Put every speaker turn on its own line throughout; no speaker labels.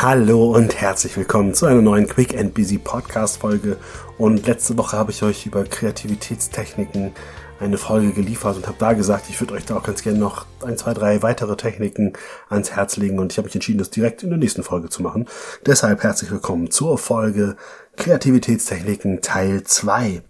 Hallo und herzlich willkommen zu einer neuen Quick and Busy Podcast Folge. Und letzte Woche habe ich euch über Kreativitätstechniken eine Folge geliefert und habe da gesagt, ich würde euch da auch ganz gerne noch ein, zwei, drei weitere Techniken ans Herz legen und ich habe mich entschieden, das direkt in der nächsten Folge zu machen. Deshalb herzlich willkommen zur Folge Kreativitätstechniken Teil 2.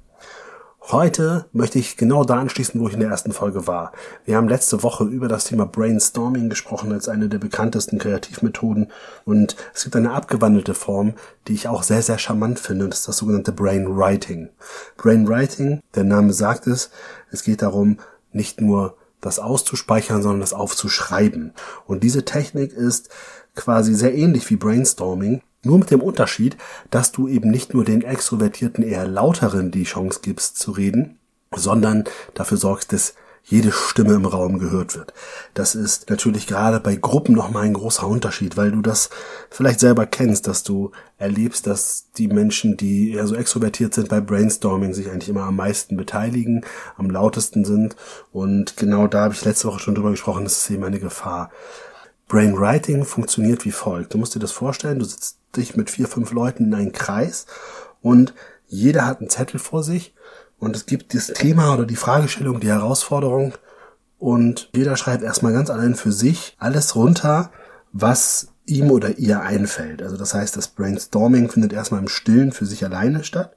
Heute möchte ich genau da anschließen, wo ich in der ersten Folge war. Wir haben letzte Woche über das Thema Brainstorming gesprochen als eine der bekanntesten Kreativmethoden und es gibt eine abgewandelte Form, die ich auch sehr, sehr charmant finde und das ist das sogenannte Brainwriting. Brainwriting, der Name sagt es, es geht darum, nicht nur das auszuspeichern, sondern das aufzuschreiben. Und diese Technik ist quasi sehr ähnlich wie Brainstorming, nur mit dem Unterschied, dass du eben nicht nur den Extrovertierten eher lauteren die Chance gibst zu reden, sondern dafür sorgst, dass jede Stimme im Raum gehört wird. Das ist natürlich gerade bei Gruppen nochmal ein großer Unterschied, weil du das vielleicht selber kennst, dass du erlebst, dass die Menschen, die eher so extrovertiert sind bei Brainstorming, sich eigentlich immer am meisten beteiligen, am lautesten sind. Und genau da habe ich letzte Woche schon drüber gesprochen, das ist eben eine Gefahr. Brainwriting funktioniert wie folgt. Du musst dir das vorstellen, du sitzt dich mit vier, fünf Leuten in einen Kreis und jeder hat einen Zettel vor sich und es gibt das Thema oder die Fragestellung, die Herausforderung und jeder schreibt erstmal ganz allein für sich alles runter, was ihm oder ihr einfällt. Also das heißt, das Brainstorming findet erstmal im Stillen für sich alleine statt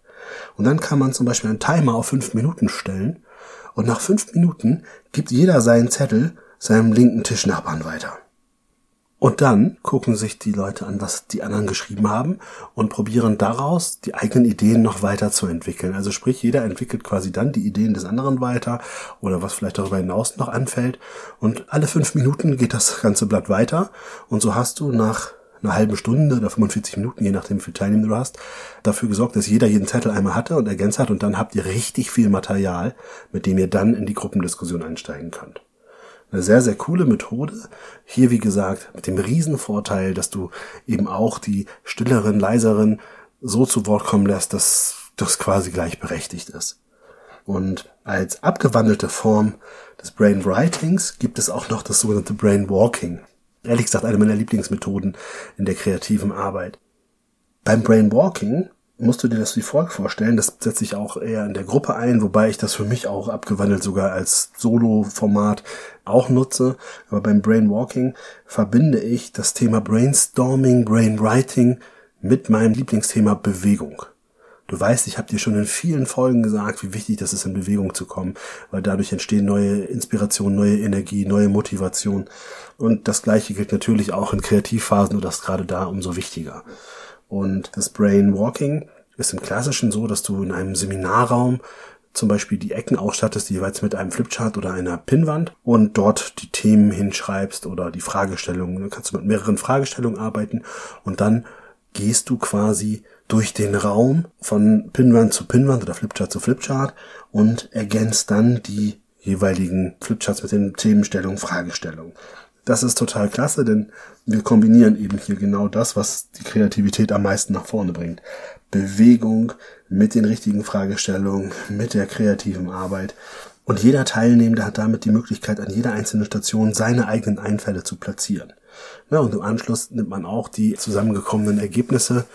und dann kann man zum Beispiel einen Timer auf fünf Minuten stellen und nach fünf Minuten gibt jeder seinen Zettel seinem linken Tischnachbarn weiter. Und dann gucken sich die Leute an, was die anderen geschrieben haben und probieren daraus die eigenen Ideen noch weiter zu entwickeln. Also sprich, jeder entwickelt quasi dann die Ideen des anderen weiter oder was vielleicht darüber hinaus noch anfällt. Und alle fünf Minuten geht das ganze Blatt weiter. Und so hast du nach einer halben Stunde oder 45 Minuten, je nachdem wie viele Teilnehmer du hast, dafür gesorgt, dass jeder jeden Zettel einmal hatte und ergänzt hat und dann habt ihr richtig viel Material, mit dem ihr dann in die Gruppendiskussion einsteigen könnt. Eine sehr, sehr coole Methode. Hier, wie gesagt, mit dem Riesenvorteil, dass du eben auch die stilleren, leiseren so zu Wort kommen lässt, dass das quasi gleichberechtigt ist. Und als abgewandelte Form des Brainwritings gibt es auch noch das sogenannte Brainwalking. Ehrlich gesagt, eine meiner Lieblingsmethoden in der kreativen Arbeit. Beim Brainwalking musst du dir das wie folgt vorstellen. Das setze ich auch eher in der Gruppe ein, wobei ich das für mich auch abgewandelt sogar als Solo-Format auch nutze. Aber beim Brainwalking verbinde ich das Thema Brainstorming, Brainwriting mit meinem Lieblingsthema Bewegung. Du weißt, ich habe dir schon in vielen Folgen gesagt, wie wichtig das ist, in Bewegung zu kommen, weil dadurch entstehen neue Inspirationen, neue Energie, neue Motivation. Und das Gleiche gilt natürlich auch in Kreativphasen und das gerade da umso wichtiger. Und das Brainwalking ist im Klassischen so, dass du in einem Seminarraum zum Beispiel die Ecken ausstattest, jeweils mit einem Flipchart oder einer Pinnwand und dort die Themen hinschreibst oder die Fragestellungen. Dann kannst du mit mehreren Fragestellungen arbeiten und dann gehst du quasi durch den Raum von Pinnwand zu Pinnwand oder Flipchart zu Flipchart und ergänzt dann die jeweiligen Flipcharts mit den Themenstellungen, Fragestellungen. Das ist total klasse, denn wir kombinieren eben hier genau das, was die Kreativität am meisten nach vorne bringt. Bewegung mit den richtigen Fragestellungen, mit der kreativen Arbeit. Und jeder Teilnehmende hat damit die Möglichkeit, an jeder einzelnen Station seine eigenen Einfälle zu platzieren. Ja, und im Anschluss nimmt man auch die zusammengekommenen Ergebnisse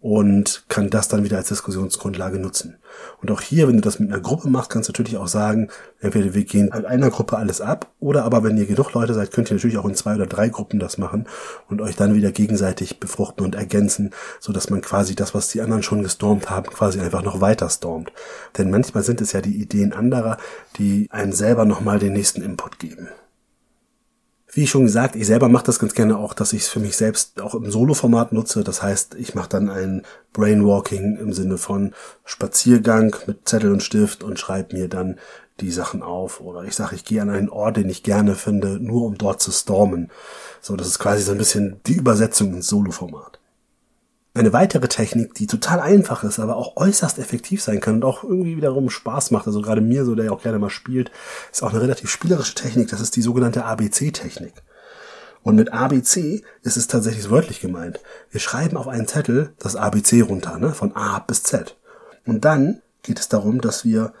und kann das dann wieder als Diskussionsgrundlage nutzen. Und auch hier, wenn du das mit einer Gruppe machst, kannst du natürlich auch sagen, entweder wir gehen in einer Gruppe alles ab, oder aber wenn ihr genug Leute seid, könnt ihr natürlich auch in zwei oder drei Gruppen das machen und euch dann wieder gegenseitig befruchten und ergänzen, so dass man quasi das, was die anderen schon gestormt haben, quasi einfach noch weiter stormt. Denn manchmal sind es ja die Ideen anderer, die einem selber nochmal den nächsten Input geben. Wie schon gesagt, ich selber mache das ganz gerne auch, dass ich es für mich selbst auch im Solo-Format nutze. Das heißt, ich mache dann ein Brainwalking im Sinne von Spaziergang mit Zettel und Stift und schreibe mir dann die Sachen auf. Oder ich sage, ich gehe an einen Ort, den ich gerne finde, nur um dort zu stormen. So, das ist quasi so ein bisschen die Übersetzung ins Solo-Format. Eine weitere Technik, die total einfach ist, aber auch äußerst effektiv sein kann und auch irgendwie wiederum Spaß macht, also gerade mir so, der ja auch gerne mal spielt, ist auch eine relativ spielerische Technik, das ist die sogenannte ABC-Technik. Und mit ABC ist es tatsächlich wörtlich gemeint. Wir schreiben auf einen Zettel das ABC runter, ne, von A bis Z. Und dann geht es darum, dass wir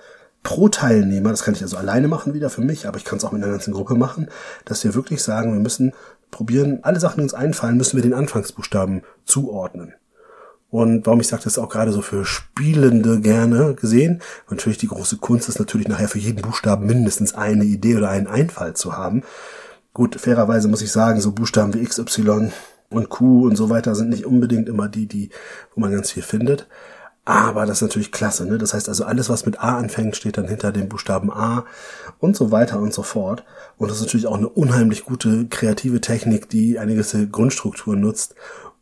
pro Teilnehmer, das kann ich also alleine machen wieder für mich, aber ich kann es auch mit einer ganzen Gruppe machen, dass wir wirklich sagen, wir müssen probieren, alle Sachen, die uns einfallen, müssen wir den Anfangsbuchstaben zuordnen. Und warum ich sage, das ist auch gerade so für Spielende gerne gesehen. natürlich die große Kunst ist natürlich nachher für jeden Buchstaben mindestens eine Idee oder einen Einfall zu haben. Gut, fairerweise muss ich sagen, so Buchstaben wie X, Y und Q und so weiter sind nicht unbedingt immer die, die, wo man ganz viel findet. Aber das ist natürlich klasse, ne? Das heißt also, alles, was mit A anfängt, steht dann hinter dem Buchstaben A und so weiter und so fort. Und das ist natürlich auch eine unheimlich gute kreative Technik, die eine gewisse Grundstruktur nutzt,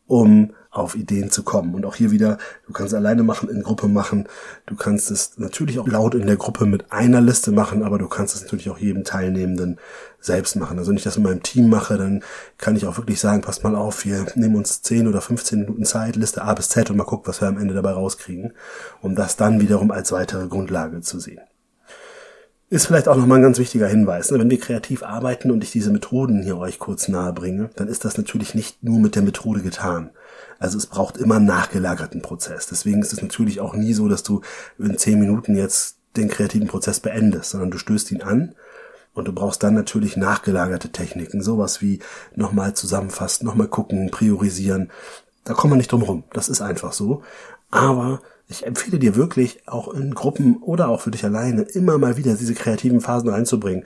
um auf Ideen zu kommen. Und auch hier wieder, du kannst alleine machen, in Gruppe machen. Du kannst es natürlich auch laut in der Gruppe mit einer Liste machen, aber du kannst es natürlich auch jedem Teilnehmenden selbst machen. Also wenn ich das in meinem Team mache, dann kann ich auch wirklich sagen, passt mal auf, wir nehmen uns 10 oder 15 Minuten Zeit, Liste A bis Z und mal gucken, was wir am Ende dabei rauskriegen, um das dann wiederum als weitere Grundlage zu sehen. Ist vielleicht auch nochmal ein ganz wichtiger Hinweis. Ne? Wenn wir kreativ arbeiten und ich diese Methoden hier euch kurz nahe bringe, dann ist das natürlich nicht nur mit der Methode getan. Also es braucht immer einen nachgelagerten Prozess. Deswegen ist es natürlich auch nie so, dass du in zehn Minuten jetzt den kreativen Prozess beendest, sondern du stößt ihn an und du brauchst dann natürlich nachgelagerte Techniken. Sowas wie nochmal zusammenfassen, nochmal gucken, priorisieren. Da kommen wir nicht drum rum. Das ist einfach so. Aber ich empfehle dir wirklich, auch in Gruppen oder auch für dich alleine, immer mal wieder diese kreativen Phasen reinzubringen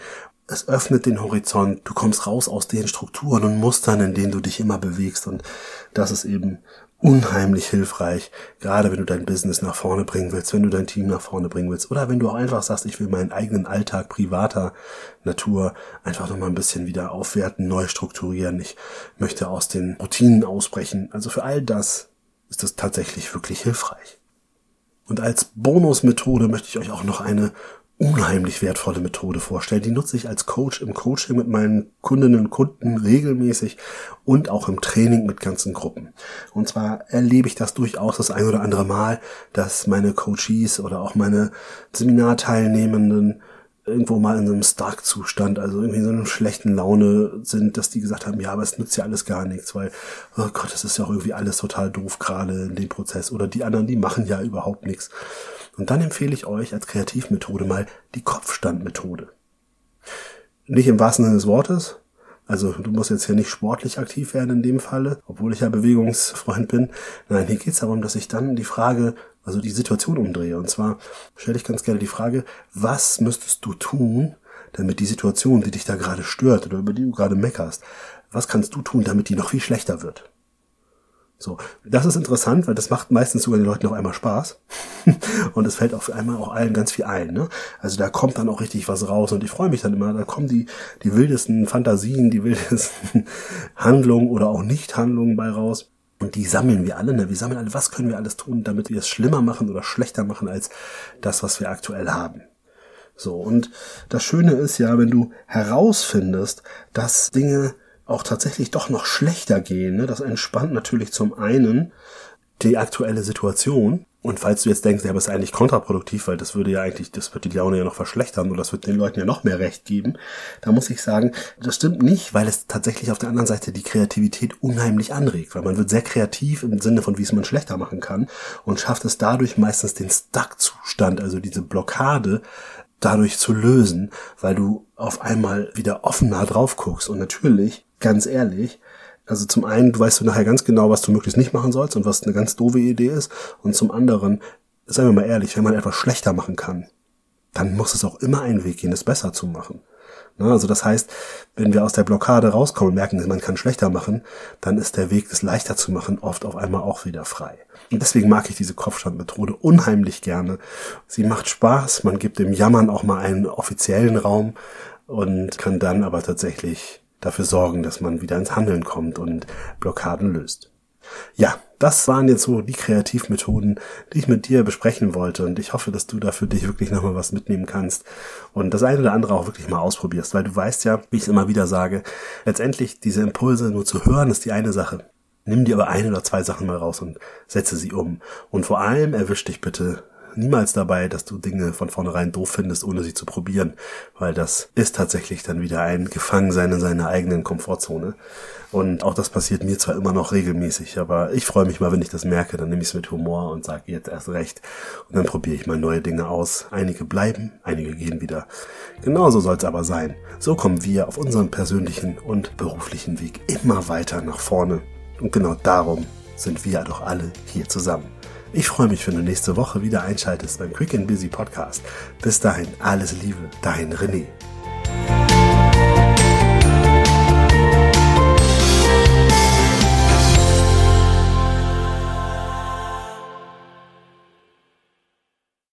es öffnet den Horizont, du kommst raus aus den Strukturen und Mustern, in denen du dich immer bewegst und das ist eben unheimlich hilfreich, gerade wenn du dein Business nach vorne bringen willst, wenn du dein Team nach vorne bringen willst oder wenn du auch einfach sagst, ich will meinen eigenen Alltag privater Natur einfach nochmal ein bisschen wieder aufwerten, neu strukturieren, ich möchte aus den Routinen ausbrechen. Also für all das ist das tatsächlich wirklich hilfreich. Und als Bonusmethode möchte ich euch auch noch eine unheimlich wertvolle Methode vorstellen. Die nutze ich als Coach im Coaching mit meinen Kundinnen und Kunden regelmäßig und auch im Training mit ganzen Gruppen. Und zwar erlebe ich das durchaus das ein oder andere Mal, dass meine Coaches oder auch meine Seminarteilnehmenden irgendwo mal in so einem Stark-Zustand, also irgendwie in so einer schlechten Laune sind, dass die gesagt haben, ja, aber es nützt ja alles gar nichts, weil, oh Gott, das ist ja auch irgendwie alles total doof gerade in dem Prozess. Oder die anderen, die machen ja überhaupt nichts. Und dann empfehle ich euch als Kreativmethode mal die Kopfstandmethode. Nicht im wahrsten Sinne des Wortes. Also du musst jetzt hier nicht sportlich aktiv werden in dem Falle, obwohl ich ja Bewegungsfreund bin. Nein, hier geht es darum, dass ich dann die Frage, also die Situation umdrehe. Und zwar stelle ich ganz gerne die Frage, was müsstest du tun, damit die Situation, die dich da gerade stört oder über die du gerade meckerst, was kannst du tun, damit die noch viel schlechter wird? So, das ist interessant, weil das macht meistens sogar den Leuten auf einmal Spaß. und es fällt auf einmal auch allen ganz viel ein. Ne? Also da kommt dann auch richtig was raus und ich freue mich dann immer, da kommen die, die wildesten Fantasien, die wildesten Handlungen oder auch Nicht-Handlungen bei raus. Und die sammeln wir alle, ne? Wir sammeln alle, was können wir alles tun, damit wir es schlimmer machen oder schlechter machen als das, was wir aktuell haben. So, und das Schöne ist ja, wenn du herausfindest, dass Dinge auch tatsächlich doch noch schlechter gehen. Ne? Das entspannt natürlich zum einen die aktuelle Situation. Und falls du jetzt denkst, ja, aber ist eigentlich kontraproduktiv, weil das würde ja eigentlich, das wird die Laune ja noch verschlechtern und das wird den Leuten ja noch mehr Recht geben, da muss ich sagen, das stimmt nicht, weil es tatsächlich auf der anderen Seite die Kreativität unheimlich anregt, weil man wird sehr kreativ im Sinne von, wie es man schlechter machen kann und schafft es dadurch meistens den Stuck-Zustand, also diese Blockade, dadurch zu lösen, weil du auf einmal wieder offener drauf guckst und natürlich ganz ehrlich, also zum einen, du weißt du nachher ganz genau, was du möglichst nicht machen sollst und was eine ganz doofe Idee ist. Und zum anderen, seien wir mal ehrlich, wenn man etwas schlechter machen kann, dann muss es auch immer einen Weg gehen, es besser zu machen. Ne, also das heißt, wenn wir aus der Blockade rauskommen und merken, man kann schlechter machen, dann ist der Weg, es leichter zu machen, oft auf einmal auch wieder frei. Und deswegen mag ich diese Kopfstandmethode unheimlich gerne. Sie macht Spaß, man gibt dem Jammern auch mal einen offiziellen Raum und kann dann aber tatsächlich dafür sorgen, dass man wieder ins Handeln kommt und Blockaden löst. Ja, das waren jetzt so die Kreativmethoden, die ich mit dir besprechen wollte und ich hoffe, dass du da für dich wirklich nochmal was mitnehmen kannst und das eine oder andere auch wirklich mal ausprobierst, weil du weißt ja, wie ich es immer wieder sage, letztendlich diese Impulse nur zu hören ist die eine Sache. Nimm dir aber eine oder zwei Sachen mal raus und setze sie um. Und vor allem erwisch dich bitte niemals dabei, dass du Dinge von vornherein doof findest, ohne sie zu probieren, weil das ist tatsächlich dann wieder ein Gefangensein in seiner eigenen Komfortzone. Und auch das passiert mir zwar immer noch regelmäßig, aber ich freue mich mal, wenn ich das merke, dann nehme ich es mit Humor und sage jetzt erst recht. Und dann probiere ich mal neue Dinge aus. Einige bleiben, einige gehen wieder. Genauso soll es aber sein. So kommen wir auf unserem persönlichen und beruflichen Weg immer weiter nach vorne. Und genau darum sind wir doch alle hier zusammen. Ich freue mich, wenn du nächste Woche wieder einschaltest beim Quick and Busy Podcast. Bis dahin alles Liebe, dein René.